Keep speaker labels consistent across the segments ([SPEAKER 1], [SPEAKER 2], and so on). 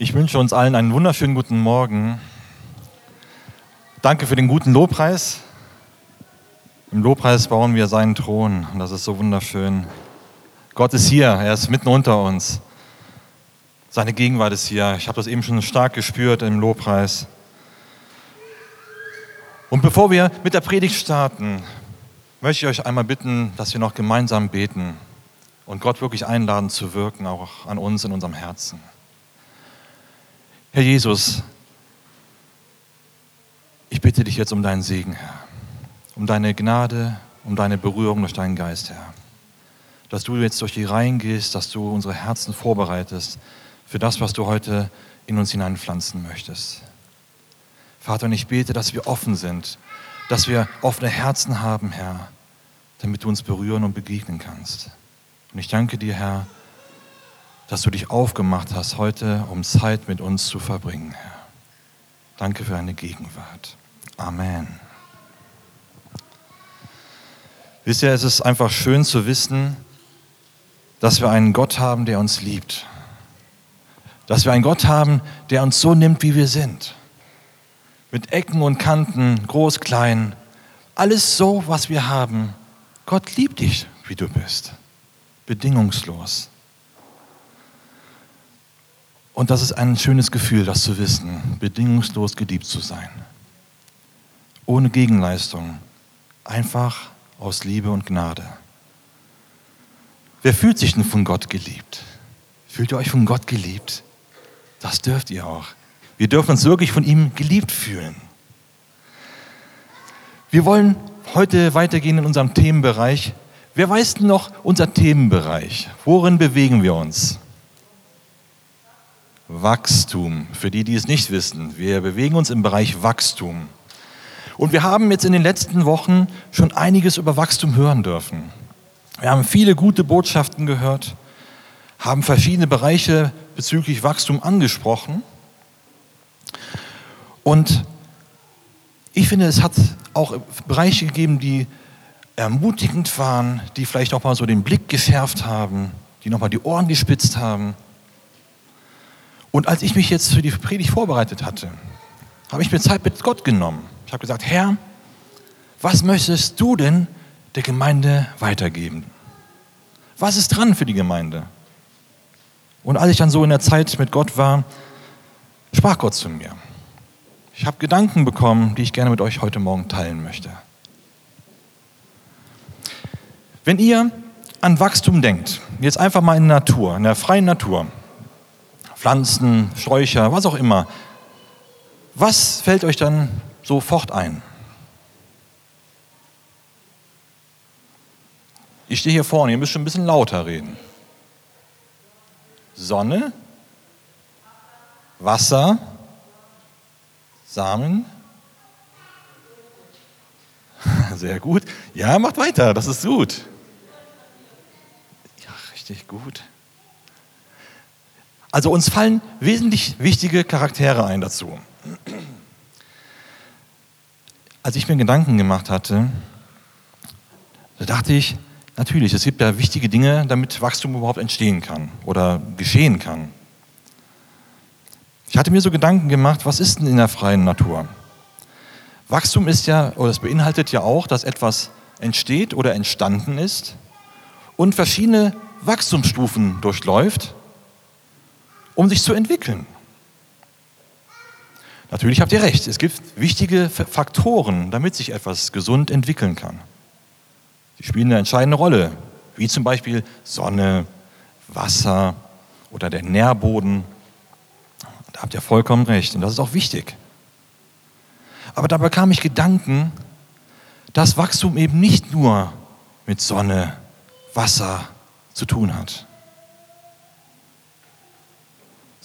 [SPEAKER 1] Ich wünsche uns allen einen wunderschönen guten Morgen. Danke für den guten Lobpreis. Im Lobpreis bauen wir seinen Thron und das ist so wunderschön. Gott ist hier, er ist mitten unter uns. Seine Gegenwart ist hier. Ich habe das eben schon stark gespürt im Lobpreis. Und bevor wir mit der Predigt starten, möchte ich euch einmal bitten, dass wir noch gemeinsam beten und Gott wirklich einladen zu wirken, auch an uns in unserem Herzen. Herr Jesus, ich bitte dich jetzt um deinen Segen, Herr, um deine Gnade, um deine Berührung durch deinen Geist, Herr. Dass du jetzt durch die Reihen gehst, dass du unsere Herzen vorbereitest für das, was du heute in uns hineinpflanzen möchtest. Vater, und ich bete, dass wir offen sind, dass wir offene Herzen haben, Herr, damit du uns berühren und begegnen kannst. Und ich danke dir, Herr, dass du dich aufgemacht hast heute, um Zeit mit uns zu verbringen, Herr. Danke für deine Gegenwart. Amen. Wisst ihr, es ist einfach schön zu wissen, dass wir einen Gott haben, der uns liebt. Dass wir einen Gott haben, der uns so nimmt, wie wir sind. Mit Ecken und Kanten, groß, klein, alles so, was wir haben. Gott liebt dich, wie du bist bedingungslos. Und das ist ein schönes Gefühl, das zu wissen, bedingungslos geliebt zu sein. Ohne Gegenleistung, einfach aus Liebe und Gnade. Wer fühlt sich denn von Gott geliebt? Fühlt ihr euch von Gott geliebt? Das dürft ihr auch. Wir dürfen uns wirklich von ihm geliebt fühlen. Wir wollen heute weitergehen in unserem Themenbereich Wer weiß denn noch unser Themenbereich? Worin bewegen wir uns? Wachstum. Für die, die es nicht wissen, wir bewegen uns im Bereich Wachstum. Und wir haben jetzt in den letzten Wochen schon einiges über Wachstum hören dürfen. Wir haben viele gute Botschaften gehört, haben verschiedene Bereiche bezüglich Wachstum angesprochen. Und ich finde, es hat auch Bereiche gegeben, die ermutigend waren, die vielleicht auch mal so den Blick geschärft haben, die nochmal die Ohren gespitzt haben. Und als ich mich jetzt für die Predigt vorbereitet hatte, habe ich mir Zeit mit Gott genommen. Ich habe gesagt, Herr, was möchtest du denn der Gemeinde weitergeben? Was ist dran für die Gemeinde? Und als ich dann so in der Zeit mit Gott war, sprach Gott zu mir. Ich habe Gedanken bekommen, die ich gerne mit euch heute Morgen teilen möchte. Wenn ihr an Wachstum denkt, jetzt einfach mal in der Natur, in der freien Natur, Pflanzen, Sträucher, was auch immer, was fällt euch dann sofort ein? Ich stehe hier vorne, ihr müsst schon ein bisschen lauter reden. Sonne, Wasser, Samen. Sehr gut. Ja, macht weiter, das ist gut richtig gut. Also uns fallen wesentlich wichtige Charaktere ein dazu. Als ich mir Gedanken gemacht hatte, da dachte ich, natürlich, es gibt ja wichtige Dinge, damit Wachstum überhaupt entstehen kann oder geschehen kann. Ich hatte mir so Gedanken gemacht, was ist denn in der freien Natur? Wachstum ist ja, oder es beinhaltet ja auch, dass etwas entsteht oder entstanden ist und verschiedene Wachstumsstufen durchläuft, um sich zu entwickeln. Natürlich habt ihr recht, es gibt wichtige Faktoren, damit sich etwas gesund entwickeln kann. Die spielen eine entscheidende Rolle, wie zum Beispiel Sonne, Wasser oder der Nährboden. Da habt ihr vollkommen recht und das ist auch wichtig. Aber da bekam ich Gedanken, dass Wachstum eben nicht nur mit Sonne, Wasser, zu tun hat.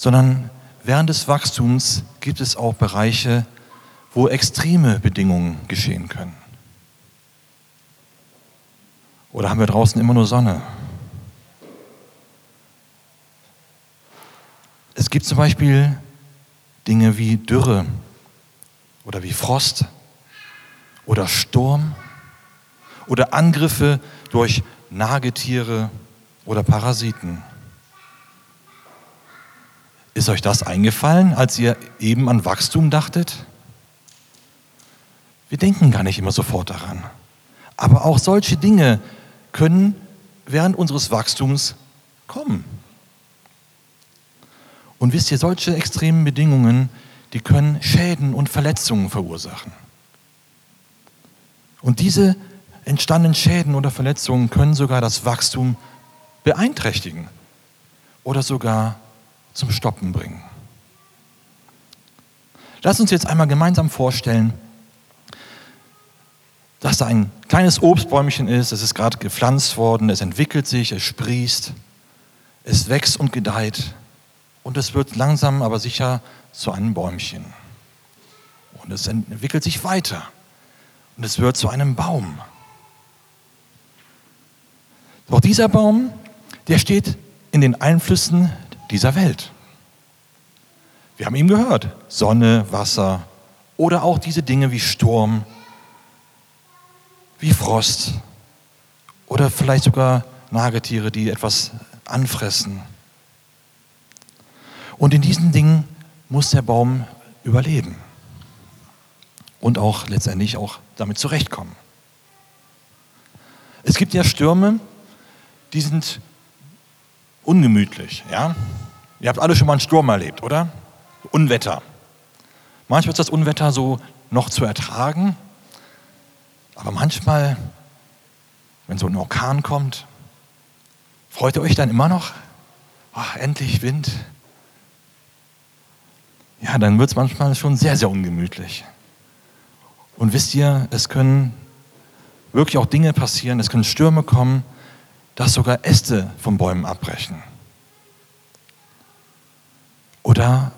[SPEAKER 1] Sondern während des Wachstums gibt es auch Bereiche, wo extreme Bedingungen geschehen können. Oder haben wir draußen immer nur Sonne? Es gibt zum Beispiel Dinge wie Dürre oder wie Frost oder Sturm oder Angriffe durch Nagetiere oder Parasiten. Ist euch das eingefallen, als ihr eben an Wachstum dachtet? Wir denken gar nicht immer sofort daran. Aber auch solche Dinge können während unseres Wachstums kommen. Und wisst ihr, solche extremen Bedingungen, die können Schäden und Verletzungen verursachen. Und diese entstandenen Schäden oder Verletzungen können sogar das Wachstum beeinträchtigen oder sogar zum Stoppen bringen. Lass uns jetzt einmal gemeinsam vorstellen, dass da ein kleines Obstbäumchen ist, es ist gerade gepflanzt worden, es entwickelt sich, es sprießt, es wächst und gedeiht und es wird langsam aber sicher zu einem Bäumchen. Und es entwickelt sich weiter und es wird zu einem Baum. Doch dieser Baum, der steht in den Einflüssen dieser Welt. Wir haben ihm gehört, Sonne, Wasser oder auch diese Dinge wie Sturm, wie Frost oder vielleicht sogar Nagetiere, die etwas anfressen. Und in diesen Dingen muss der Baum überleben und auch letztendlich auch damit zurechtkommen. Es gibt ja Stürme, die sind ungemütlich. Ja? Ihr habt alle schon mal einen Sturm erlebt, oder? Unwetter. Manchmal ist das Unwetter so noch zu ertragen, aber manchmal, wenn so ein Orkan kommt, freut ihr euch dann immer noch? Ach, endlich Wind. Ja, dann wird es manchmal schon sehr, sehr ungemütlich. Und wisst ihr, es können wirklich auch Dinge passieren, es können Stürme kommen, dass sogar Äste von Bäumen abbrechen. Oder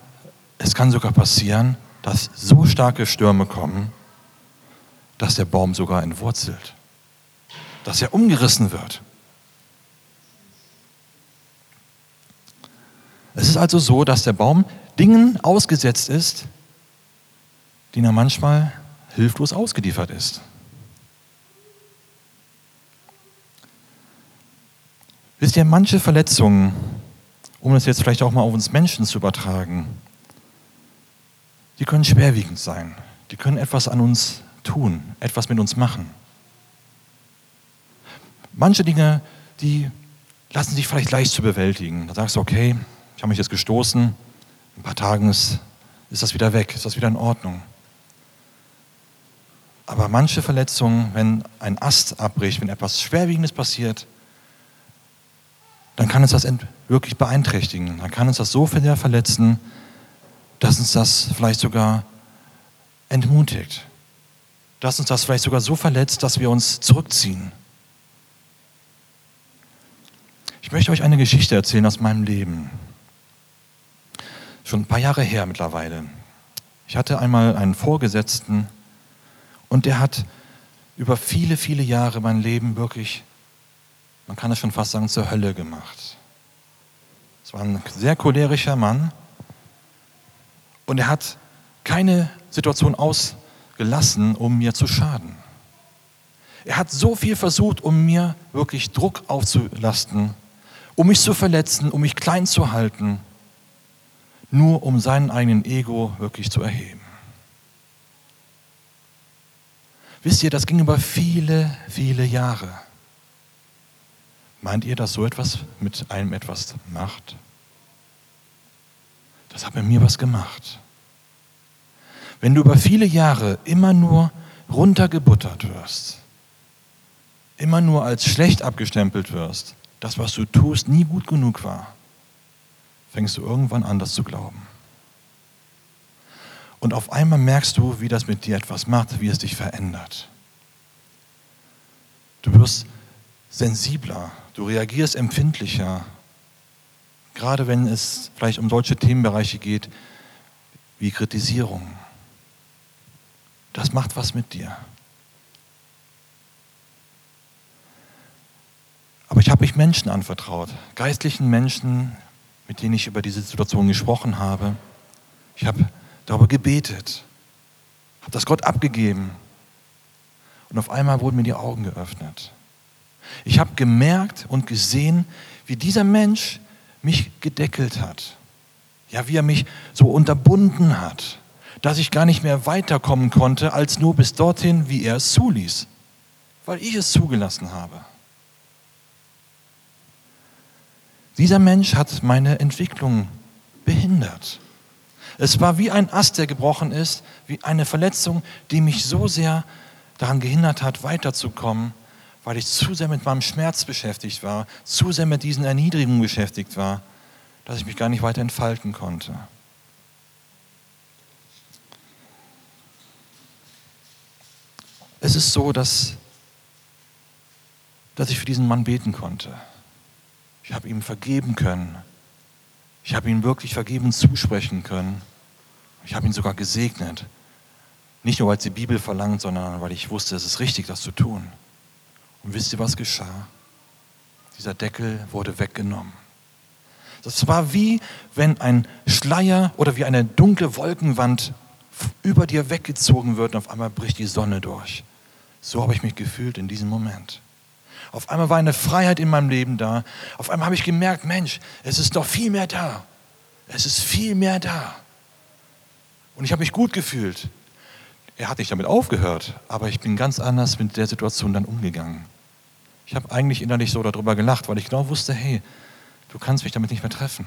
[SPEAKER 1] es kann sogar passieren, dass so starke Stürme kommen, dass der Baum sogar entwurzelt, dass er umgerissen wird. Es ist also so, dass der Baum Dingen ausgesetzt ist, denen er manchmal hilflos ausgeliefert ist. Wisst ihr, manche Verletzungen, um das jetzt vielleicht auch mal auf uns Menschen zu übertragen, die können schwerwiegend sein. Die können etwas an uns tun, etwas mit uns machen. Manche Dinge, die lassen sich vielleicht leicht zu bewältigen. Da sagst du, okay, ich habe mich jetzt gestoßen, in ein paar Tagen ist, ist das wieder weg, ist das wieder in Ordnung. Aber manche Verletzungen, wenn ein Ast abbricht, wenn etwas Schwerwiegendes passiert, dann kann uns das wirklich beeinträchtigen. Dann kann uns das so sehr verletzen, dass uns das vielleicht sogar entmutigt. Dass uns das vielleicht sogar so verletzt, dass wir uns zurückziehen. Ich möchte euch eine Geschichte erzählen aus meinem Leben. Schon ein paar Jahre her mittlerweile. Ich hatte einmal einen Vorgesetzten und der hat über viele, viele Jahre mein Leben wirklich man kann es schon fast sagen, zur Hölle gemacht. Es war ein sehr cholerischer Mann und er hat keine Situation ausgelassen, um mir zu schaden. Er hat so viel versucht, um mir wirklich Druck aufzulasten, um mich zu verletzen, um mich klein zu halten, nur um seinen eigenen Ego wirklich zu erheben. Wisst ihr, das ging über viele, viele Jahre. Meint ihr, dass so etwas mit einem etwas macht? Das hat mit mir was gemacht. Wenn du über viele Jahre immer nur runtergebuttert wirst, immer nur als schlecht abgestempelt wirst, das, was du tust, nie gut genug war, fängst du irgendwann an, das zu glauben. Und auf einmal merkst du, wie das mit dir etwas macht, wie es dich verändert. Du wirst sensibler, du reagierst empfindlicher, gerade wenn es vielleicht um solche Themenbereiche geht wie Kritisierung. Das macht was mit dir. Aber ich habe mich Menschen anvertraut, geistlichen Menschen, mit denen ich über diese Situation gesprochen habe. Ich habe darüber gebetet, habe das Gott abgegeben. Und auf einmal wurden mir die Augen geöffnet. Ich habe gemerkt und gesehen, wie dieser Mensch mich gedeckelt hat. Ja, wie er mich so unterbunden hat, dass ich gar nicht mehr weiterkommen konnte, als nur bis dorthin, wie er es zuließ, weil ich es zugelassen habe. Dieser Mensch hat meine Entwicklung behindert. Es war wie ein Ast, der gebrochen ist, wie eine Verletzung, die mich so sehr daran gehindert hat, weiterzukommen, weil ich zu sehr mit meinem Schmerz beschäftigt war, zu sehr mit diesen Erniedrigungen beschäftigt war, dass ich mich gar nicht weiter entfalten konnte. Es ist so, dass, dass ich für diesen Mann beten konnte. Ich habe ihm vergeben können. Ich habe ihm wirklich vergeben zusprechen können. Ich habe ihn sogar gesegnet. Nicht nur, weil es die Bibel verlangt, sondern weil ich wusste, es ist richtig, das zu tun. Und wisst ihr, was geschah? Dieser Deckel wurde weggenommen. Das war wie wenn ein Schleier oder wie eine dunkle Wolkenwand über dir weggezogen wird und auf einmal bricht die Sonne durch. So habe ich mich gefühlt in diesem Moment. Auf einmal war eine Freiheit in meinem Leben da. Auf einmal habe ich gemerkt, Mensch, es ist doch viel mehr da. Es ist viel mehr da. Und ich habe mich gut gefühlt. Er hat nicht damit aufgehört, aber ich bin ganz anders mit der Situation dann umgegangen. Ich habe eigentlich innerlich so darüber gelacht, weil ich genau wusste, hey, du kannst mich damit nicht mehr treffen.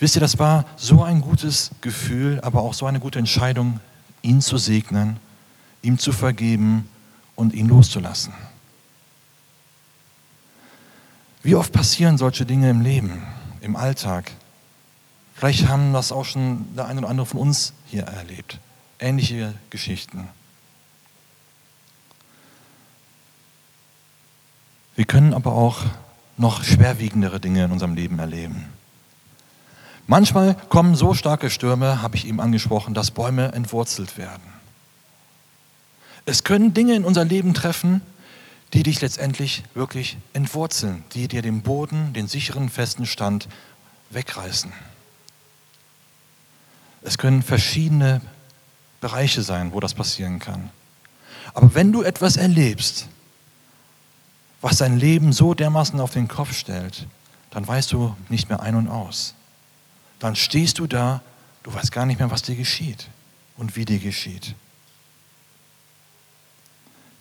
[SPEAKER 1] Wisst ihr, das war so ein gutes Gefühl, aber auch so eine gute Entscheidung, ihn zu segnen, ihm zu vergeben und ihn loszulassen. Wie oft passieren solche Dinge im Leben, im Alltag? Vielleicht haben das auch schon der eine oder andere von uns hier erlebt. Ähnliche Geschichten. Wir können aber auch noch schwerwiegendere Dinge in unserem Leben erleben. Manchmal kommen so starke Stürme, habe ich eben angesprochen, dass Bäume entwurzelt werden. Es können Dinge in unser Leben treffen, die dich letztendlich wirklich entwurzeln, die dir den Boden, den sicheren, festen Stand wegreißen. Es können verschiedene Bereiche sein, wo das passieren kann. Aber wenn du etwas erlebst, was dein Leben so dermaßen auf den Kopf stellt, dann weißt du nicht mehr ein und aus. Dann stehst du da, du weißt gar nicht mehr, was dir geschieht und wie dir geschieht.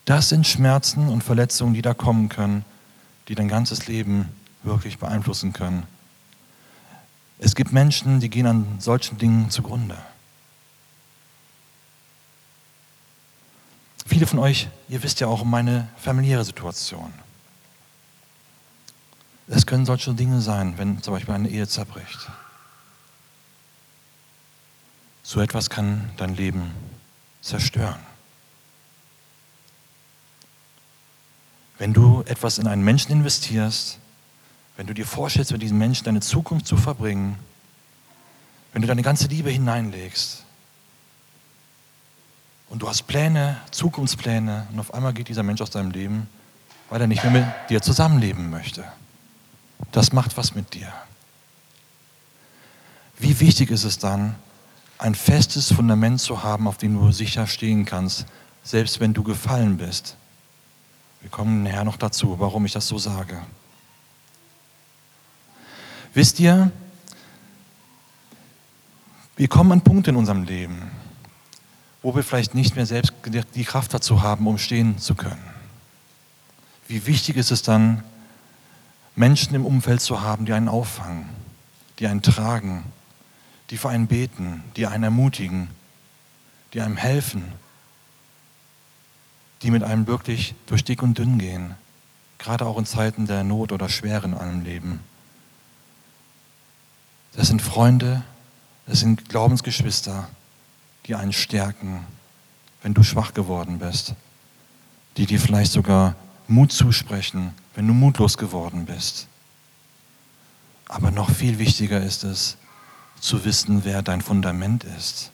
[SPEAKER 1] Das sind Schmerzen und Verletzungen, die da kommen können, die dein ganzes Leben wirklich beeinflussen können. Es gibt Menschen, die gehen an solchen Dingen zugrunde. Viele von euch, ihr wisst ja auch um meine familiäre Situation. Es können solche Dinge sein, wenn zum Beispiel eine Ehe zerbricht. So etwas kann dein Leben zerstören. Wenn du etwas in einen Menschen investierst, wenn du dir vorstellst, mit diesem Menschen deine Zukunft zu verbringen, wenn du deine ganze Liebe hineinlegst und du hast Pläne, Zukunftspläne und auf einmal geht dieser Mensch aus deinem Leben, weil er nicht mehr mit dir zusammenleben möchte. Das macht was mit dir. Wie wichtig ist es dann, ein festes Fundament zu haben, auf dem du sicher stehen kannst, selbst wenn du gefallen bist. Wir kommen nachher noch dazu, warum ich das so sage. Wisst ihr, wir kommen an Punkte in unserem Leben, wo wir vielleicht nicht mehr selbst die Kraft dazu haben, um stehen zu können. Wie wichtig ist es dann, Menschen im Umfeld zu haben, die einen auffangen, die einen tragen, die für einen beten, die einen ermutigen, die einem helfen, die mit einem wirklich durch dick und dünn gehen, gerade auch in Zeiten der Not oder Schwere in einem Leben. Das sind Freunde, das sind Glaubensgeschwister, die einen stärken, wenn du schwach geworden bist, die dir vielleicht sogar Mut zusprechen, wenn du mutlos geworden bist. Aber noch viel wichtiger ist es, zu wissen, wer dein Fundament ist,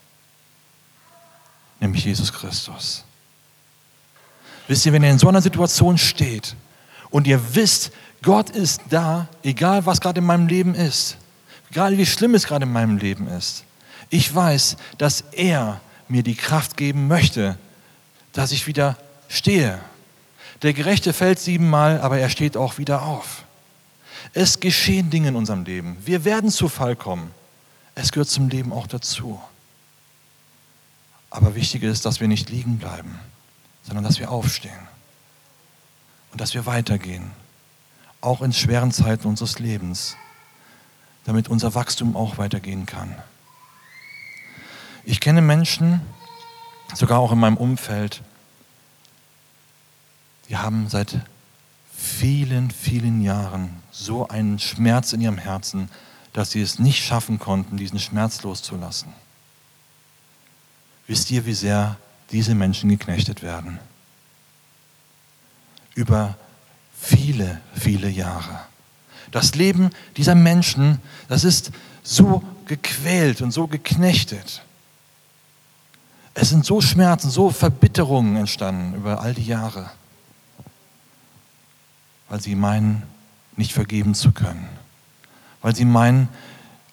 [SPEAKER 1] nämlich Jesus Christus. Wisst ihr, wenn ihr in so einer Situation steht und ihr wisst, Gott ist da, egal was gerade in meinem Leben ist, egal wie schlimm es gerade in meinem Leben ist, ich weiß, dass er mir die Kraft geben möchte, dass ich wieder stehe. Der Gerechte fällt siebenmal, aber er steht auch wieder auf. Es geschehen Dinge in unserem Leben. Wir werden zu Fall kommen. Es gehört zum Leben auch dazu. Aber wichtig ist, dass wir nicht liegen bleiben, sondern dass wir aufstehen und dass wir weitergehen, auch in schweren Zeiten unseres Lebens, damit unser Wachstum auch weitergehen kann. Ich kenne Menschen, sogar auch in meinem Umfeld, die haben seit vielen, vielen Jahren so einen Schmerz in ihrem Herzen, dass sie es nicht schaffen konnten, diesen Schmerz loszulassen. Wisst ihr, wie sehr diese Menschen geknechtet werden? Über viele, viele Jahre. Das Leben dieser Menschen, das ist so gequält und so geknechtet. Es sind so Schmerzen, so Verbitterungen entstanden über all die Jahre, weil sie meinen, nicht vergeben zu können. Weil sie meinen,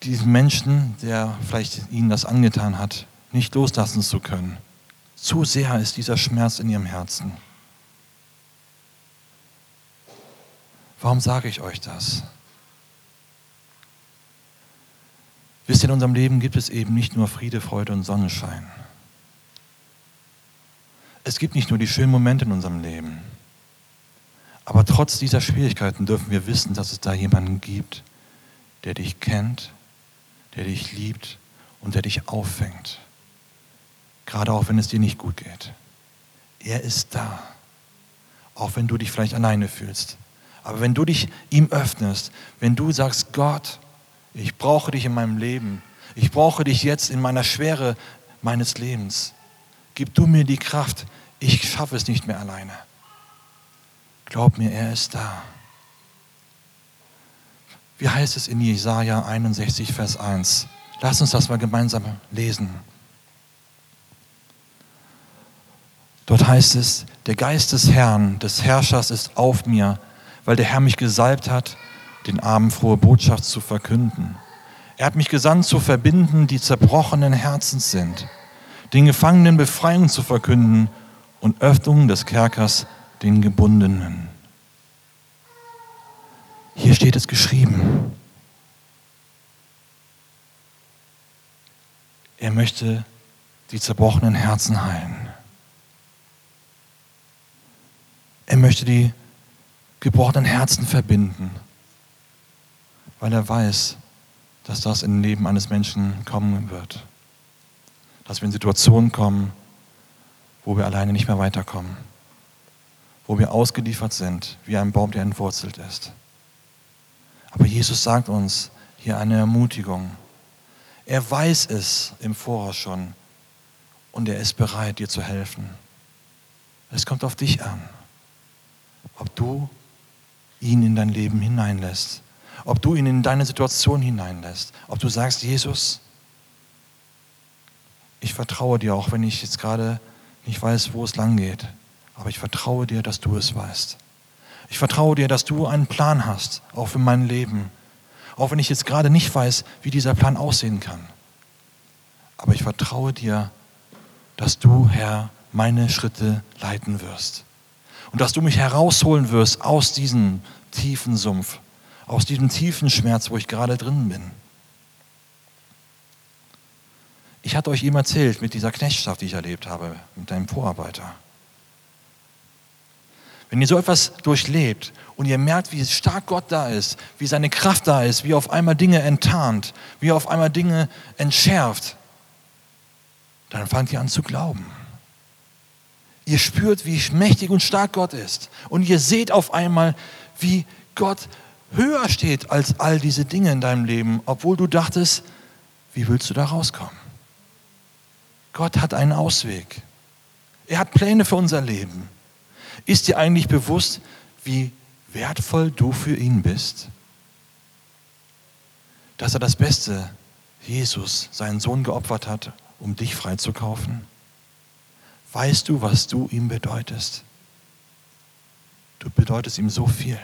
[SPEAKER 1] diesen Menschen, der vielleicht ihnen das angetan hat, nicht loslassen zu können. Zu sehr ist dieser Schmerz in ihrem Herzen. Warum sage ich euch das? Wisst ihr, in unserem Leben gibt es eben nicht nur Friede, Freude und Sonnenschein. Es gibt nicht nur die schönen Momente in unserem Leben. Aber trotz dieser Schwierigkeiten dürfen wir wissen, dass es da jemanden gibt, der dich kennt, der dich liebt und der dich auffängt. Gerade auch wenn es dir nicht gut geht. Er ist da. Auch wenn du dich vielleicht alleine fühlst. Aber wenn du dich ihm öffnest, wenn du sagst, Gott, ich brauche dich in meinem Leben, ich brauche dich jetzt in meiner Schwere meines Lebens, gib du mir die Kraft, ich schaffe es nicht mehr alleine. Glaub mir, er ist da. Wie heißt es in Jesaja 61, Vers 1? Lass uns das mal gemeinsam lesen. Dort heißt es, der Geist des Herrn, des Herrschers ist auf mir, weil der Herr mich gesalbt hat, den Armen frohe Botschaft zu verkünden. Er hat mich gesandt zu verbinden, die zerbrochenen Herzens sind, den Gefangenen Befreiung zu verkünden und Öffnung des Kerkers den Gebundenen. Hier steht es geschrieben. Er möchte die zerbrochenen Herzen heilen. Er möchte die gebrochenen Herzen verbinden, weil er weiß, dass das im Leben eines Menschen kommen wird. Dass wir in Situationen kommen, wo wir alleine nicht mehr weiterkommen, wo wir ausgeliefert sind, wie ein Baum, der entwurzelt ist. Aber Jesus sagt uns hier eine Ermutigung. Er weiß es im Voraus schon und er ist bereit, dir zu helfen. Es kommt auf dich an ob du ihn in dein Leben hineinlässt, ob du ihn in deine Situation hineinlässt, ob du sagst, Jesus, ich vertraue dir, auch wenn ich jetzt gerade nicht weiß, wo es lang geht, aber ich vertraue dir, dass du es weißt. Ich vertraue dir, dass du einen Plan hast, auch für mein Leben, auch wenn ich jetzt gerade nicht weiß, wie dieser Plan aussehen kann. Aber ich vertraue dir, dass du, Herr, meine Schritte leiten wirst und dass du mich herausholen wirst aus diesem tiefen Sumpf, aus diesem tiefen Schmerz, wo ich gerade drin bin. Ich hatte euch eben erzählt mit dieser Knechtschaft, die ich erlebt habe, mit deinem Vorarbeiter. Wenn ihr so etwas durchlebt und ihr merkt, wie stark Gott da ist, wie seine Kraft da ist, wie er auf einmal Dinge enttarnt, wie er auf einmal Dinge entschärft, dann fangt ihr an zu glauben. Ihr spürt, wie mächtig und stark Gott ist. Und ihr seht auf einmal, wie Gott höher steht als all diese Dinge in deinem Leben, obwohl du dachtest, wie willst du da rauskommen? Gott hat einen Ausweg. Er hat Pläne für unser Leben. Ist dir eigentlich bewusst, wie wertvoll du für ihn bist? Dass er das Beste, Jesus, seinen Sohn geopfert hat, um dich freizukaufen? Weißt du, was du ihm bedeutest? Du bedeutest ihm so viel.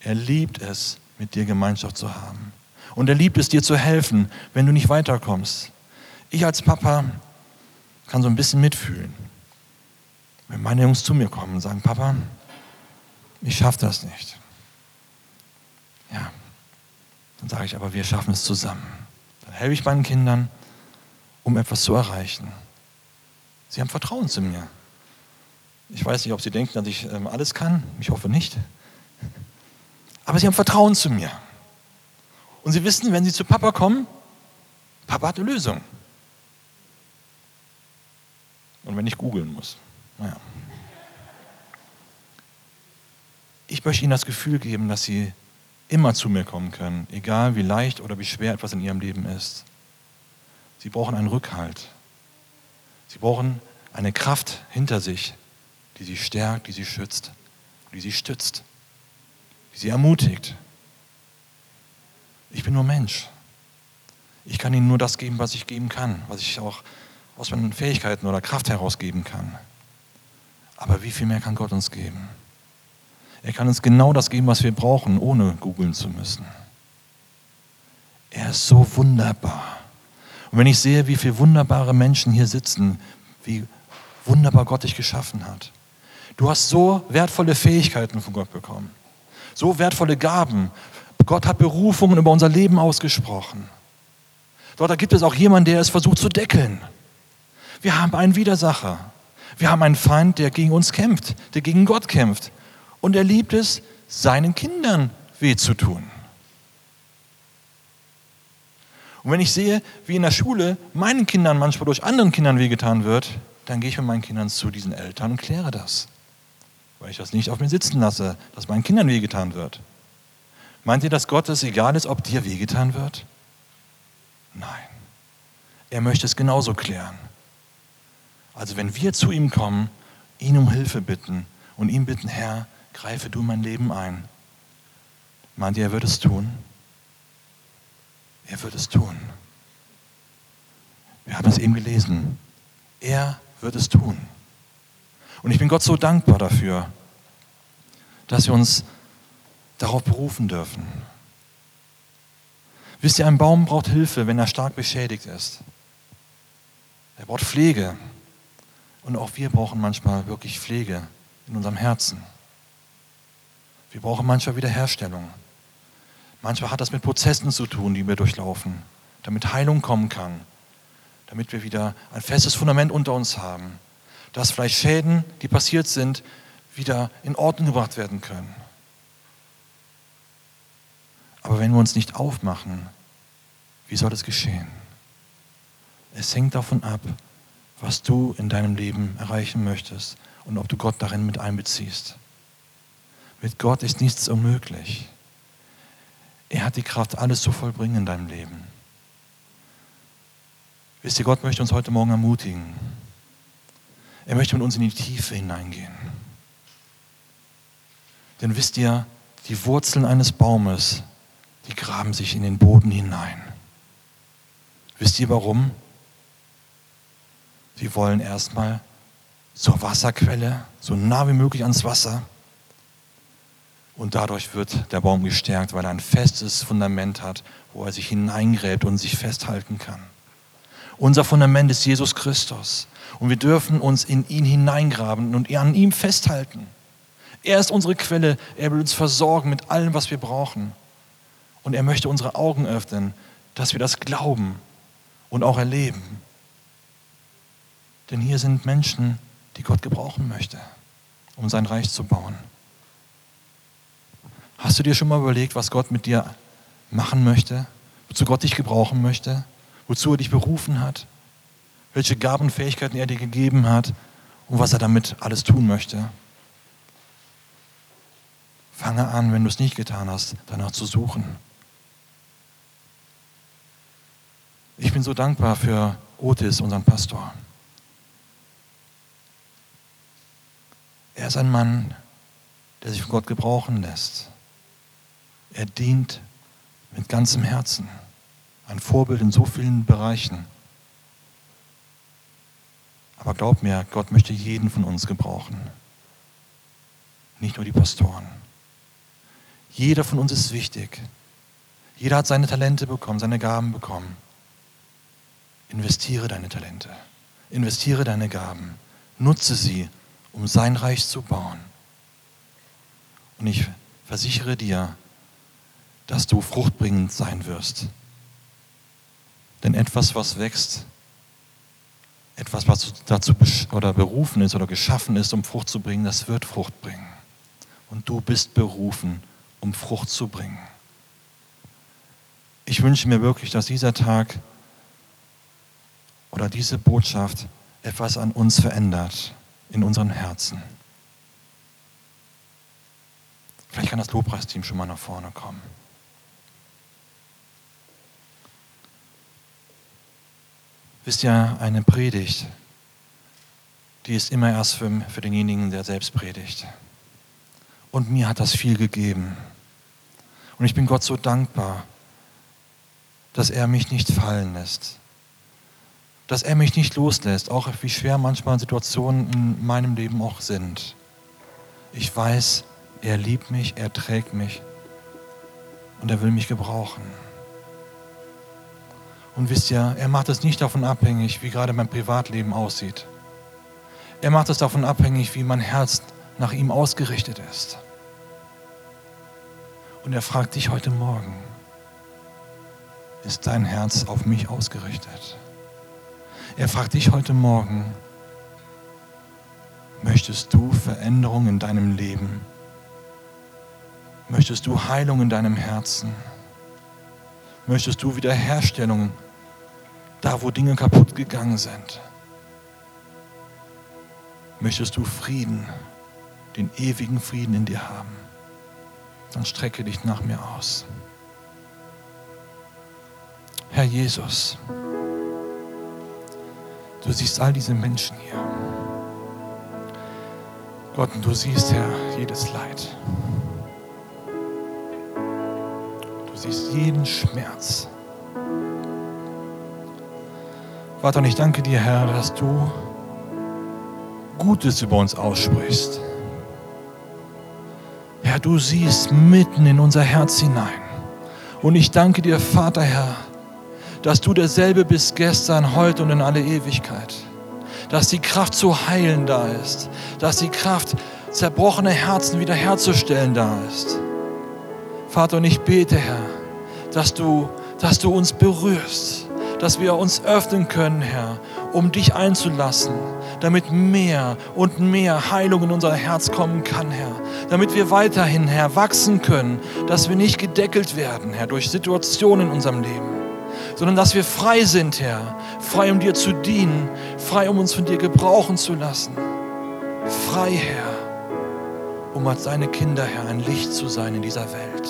[SPEAKER 1] Er liebt es, mit dir Gemeinschaft zu haben. Und er liebt es, dir zu helfen, wenn du nicht weiterkommst. Ich als Papa kann so ein bisschen mitfühlen. Wenn meine Jungs zu mir kommen und sagen, Papa, ich schaffe das nicht. Ja, dann sage ich aber, wir schaffen es zusammen. Dann helfe ich meinen Kindern, um etwas zu erreichen. Sie haben Vertrauen zu mir. Ich weiß nicht, ob Sie denken, dass ich ähm, alles kann. Ich hoffe nicht. Aber Sie haben Vertrauen zu mir. Und Sie wissen, wenn Sie zu Papa kommen, Papa hat eine Lösung. Und wenn ich googeln muss. Naja. Ich möchte Ihnen das Gefühl geben, dass Sie immer zu mir kommen können, egal wie leicht oder wie schwer etwas in Ihrem Leben ist. Sie brauchen einen Rückhalt. Sie brauchen eine Kraft hinter sich, die Sie stärkt, die Sie schützt, die Sie stützt, die Sie ermutigt. Ich bin nur Mensch. Ich kann Ihnen nur das geben, was ich geben kann, was ich auch aus meinen Fähigkeiten oder Kraft herausgeben kann. Aber wie viel mehr kann Gott uns geben? Er kann uns genau das geben, was wir brauchen, ohne googeln zu müssen. Er ist so wunderbar. Und wenn ich sehe, wie viele wunderbare Menschen hier sitzen, wie wunderbar Gott dich geschaffen hat. Du hast so wertvolle Fähigkeiten von Gott bekommen, so wertvolle Gaben. Gott hat Berufungen über unser Leben ausgesprochen. Dort gibt es auch jemanden, der es versucht zu deckeln. Wir haben einen Widersacher. Wir haben einen Feind, der gegen uns kämpft, der gegen Gott kämpft. Und er liebt es, seinen Kindern weh zu tun. Und wenn ich sehe, wie in der Schule meinen Kindern manchmal durch anderen Kindern wehgetan wird, dann gehe ich mit meinen Kindern zu diesen Eltern und kläre das. Weil ich das nicht auf mir sitzen lasse, dass meinen Kindern wehgetan wird. Meint ihr, dass Gott es egal ist, ob dir wehgetan wird? Nein. Er möchte es genauso klären. Also wenn wir zu ihm kommen, ihn um Hilfe bitten und ihm bitten, Herr, greife du mein Leben ein, meint ihr, er wird es tun? Er wird es tun. Wir haben es eben gelesen. Er wird es tun. Und ich bin Gott so dankbar dafür, dass wir uns darauf berufen dürfen. Wisst ihr, ein Baum braucht Hilfe, wenn er stark beschädigt ist. Er braucht Pflege. Und auch wir brauchen manchmal wirklich Pflege in unserem Herzen. Wir brauchen manchmal Wiederherstellung. Manchmal hat das mit Prozessen zu tun, die wir durchlaufen, damit Heilung kommen kann, damit wir wieder ein festes Fundament unter uns haben, dass vielleicht Schäden, die passiert sind, wieder in Ordnung gebracht werden können. Aber wenn wir uns nicht aufmachen, wie soll es geschehen? Es hängt davon ab, was du in deinem Leben erreichen möchtest und ob du Gott darin mit einbeziehst. Mit Gott ist nichts unmöglich. Er hat die Kraft, alles zu vollbringen in deinem Leben. Wisst ihr, Gott möchte uns heute Morgen ermutigen. Er möchte mit uns in die Tiefe hineingehen. Denn wisst ihr, die Wurzeln eines Baumes, die graben sich in den Boden hinein. Wisst ihr warum? Sie wollen erstmal zur Wasserquelle, so nah wie möglich ans Wasser. Und dadurch wird der Baum gestärkt, weil er ein festes Fundament hat, wo er sich hineingräbt und sich festhalten kann. Unser Fundament ist Jesus Christus. Und wir dürfen uns in ihn hineingraben und an ihm festhalten. Er ist unsere Quelle. Er will uns versorgen mit allem, was wir brauchen. Und er möchte unsere Augen öffnen, dass wir das glauben und auch erleben. Denn hier sind Menschen, die Gott gebrauchen möchte, um sein Reich zu bauen. Hast du dir schon mal überlegt, was Gott mit dir machen möchte? Wozu Gott dich gebrauchen möchte? wozu er dich berufen hat, welche Gaben und Fähigkeiten er dir gegeben hat und was er damit alles tun möchte. Fange an, wenn du es nicht getan hast, danach zu suchen. Ich bin so dankbar für Otis, unseren Pastor. Er ist ein Mann, der sich von Gott gebrauchen lässt. Er dient mit ganzem Herzen. Ein Vorbild in so vielen Bereichen. Aber glaub mir, Gott möchte jeden von uns gebrauchen. Nicht nur die Pastoren. Jeder von uns ist wichtig. Jeder hat seine Talente bekommen, seine Gaben bekommen. Investiere deine Talente. Investiere deine Gaben. Nutze sie, um sein Reich zu bauen. Und ich versichere dir, dass du fruchtbringend sein wirst. Denn etwas, was wächst, etwas, was dazu oder berufen ist oder geschaffen ist, um Frucht zu bringen, das wird Frucht bringen. Und du bist berufen, um Frucht zu bringen. Ich wünsche mir wirklich, dass dieser Tag oder diese Botschaft etwas an uns verändert, in unseren Herzen. Vielleicht kann das Lobpreisteam schon mal nach vorne kommen. Wisst ihr, eine Predigt, die ist immer erst für, für denjenigen, der selbst predigt. Und mir hat das viel gegeben. Und ich bin Gott so dankbar, dass er mich nicht fallen lässt. Dass er mich nicht loslässt, auch wie schwer manchmal Situationen in meinem Leben auch sind. Ich weiß, er liebt mich, er trägt mich und er will mich gebrauchen. Und wisst ihr, er macht es nicht davon abhängig, wie gerade mein Privatleben aussieht. Er macht es davon abhängig, wie mein Herz nach ihm ausgerichtet ist. Und er fragt dich heute Morgen, ist dein Herz auf mich ausgerichtet? Er fragt dich heute Morgen, möchtest du Veränderung in deinem Leben? Möchtest du Heilung in deinem Herzen? Möchtest du Wiederherstellung da, wo Dinge kaputt gegangen sind? Möchtest du Frieden, den ewigen Frieden in dir haben? Dann strecke dich nach mir aus. Herr Jesus, du siehst all diese Menschen hier. Gott, und du siehst, Herr, jedes Leid. Du siehst jeden Schmerz. Vater, und ich danke dir, Herr, dass du Gutes über uns aussprichst. Herr, du siehst mitten in unser Herz hinein. Und ich danke dir, Vater, Herr, dass du derselbe bist gestern, heute und in alle Ewigkeit. Dass die Kraft zu heilen da ist. Dass die Kraft, zerbrochene Herzen wiederherzustellen da ist. Vater, und ich bete, Herr, dass du, dass du uns berührst, dass wir uns öffnen können, Herr, um dich einzulassen, damit mehr und mehr Heilung in unser Herz kommen kann, Herr. Damit wir weiterhin, Herr, wachsen können, dass wir nicht gedeckelt werden, Herr, durch Situationen in unserem Leben sondern dass wir frei sind, Herr. Frei, um dir zu dienen, frei, um uns von dir gebrauchen zu lassen. Frei, Herr, um als deine Kinder, Herr, ein Licht zu sein in dieser Welt.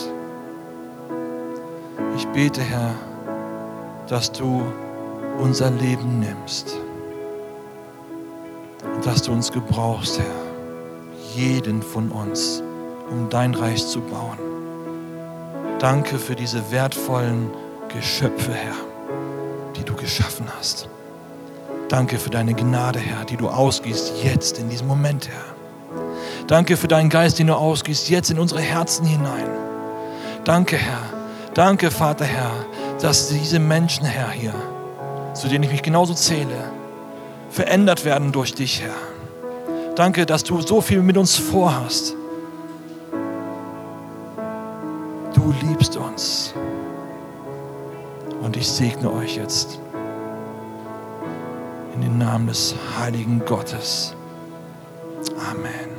[SPEAKER 1] Ich bete, Herr, dass du unser Leben nimmst und dass du uns gebrauchst, Herr, jeden von uns, um dein Reich zu bauen. Danke für diese wertvollen Geschöpfe, Herr, die du geschaffen hast. Danke für deine Gnade, Herr, die du ausgießt jetzt in diesem Moment, Herr. Danke für deinen Geist, den du ausgießt jetzt in unsere Herzen hinein. Danke, Herr. Danke, Vater, Herr, dass diese Menschen, Herr, hier, zu denen ich mich genauso zähle, verändert werden durch dich, Herr. Danke, dass du so viel mit uns vorhast. Du liebst uns. Und ich segne euch jetzt in den Namen des heiligen Gottes. Amen.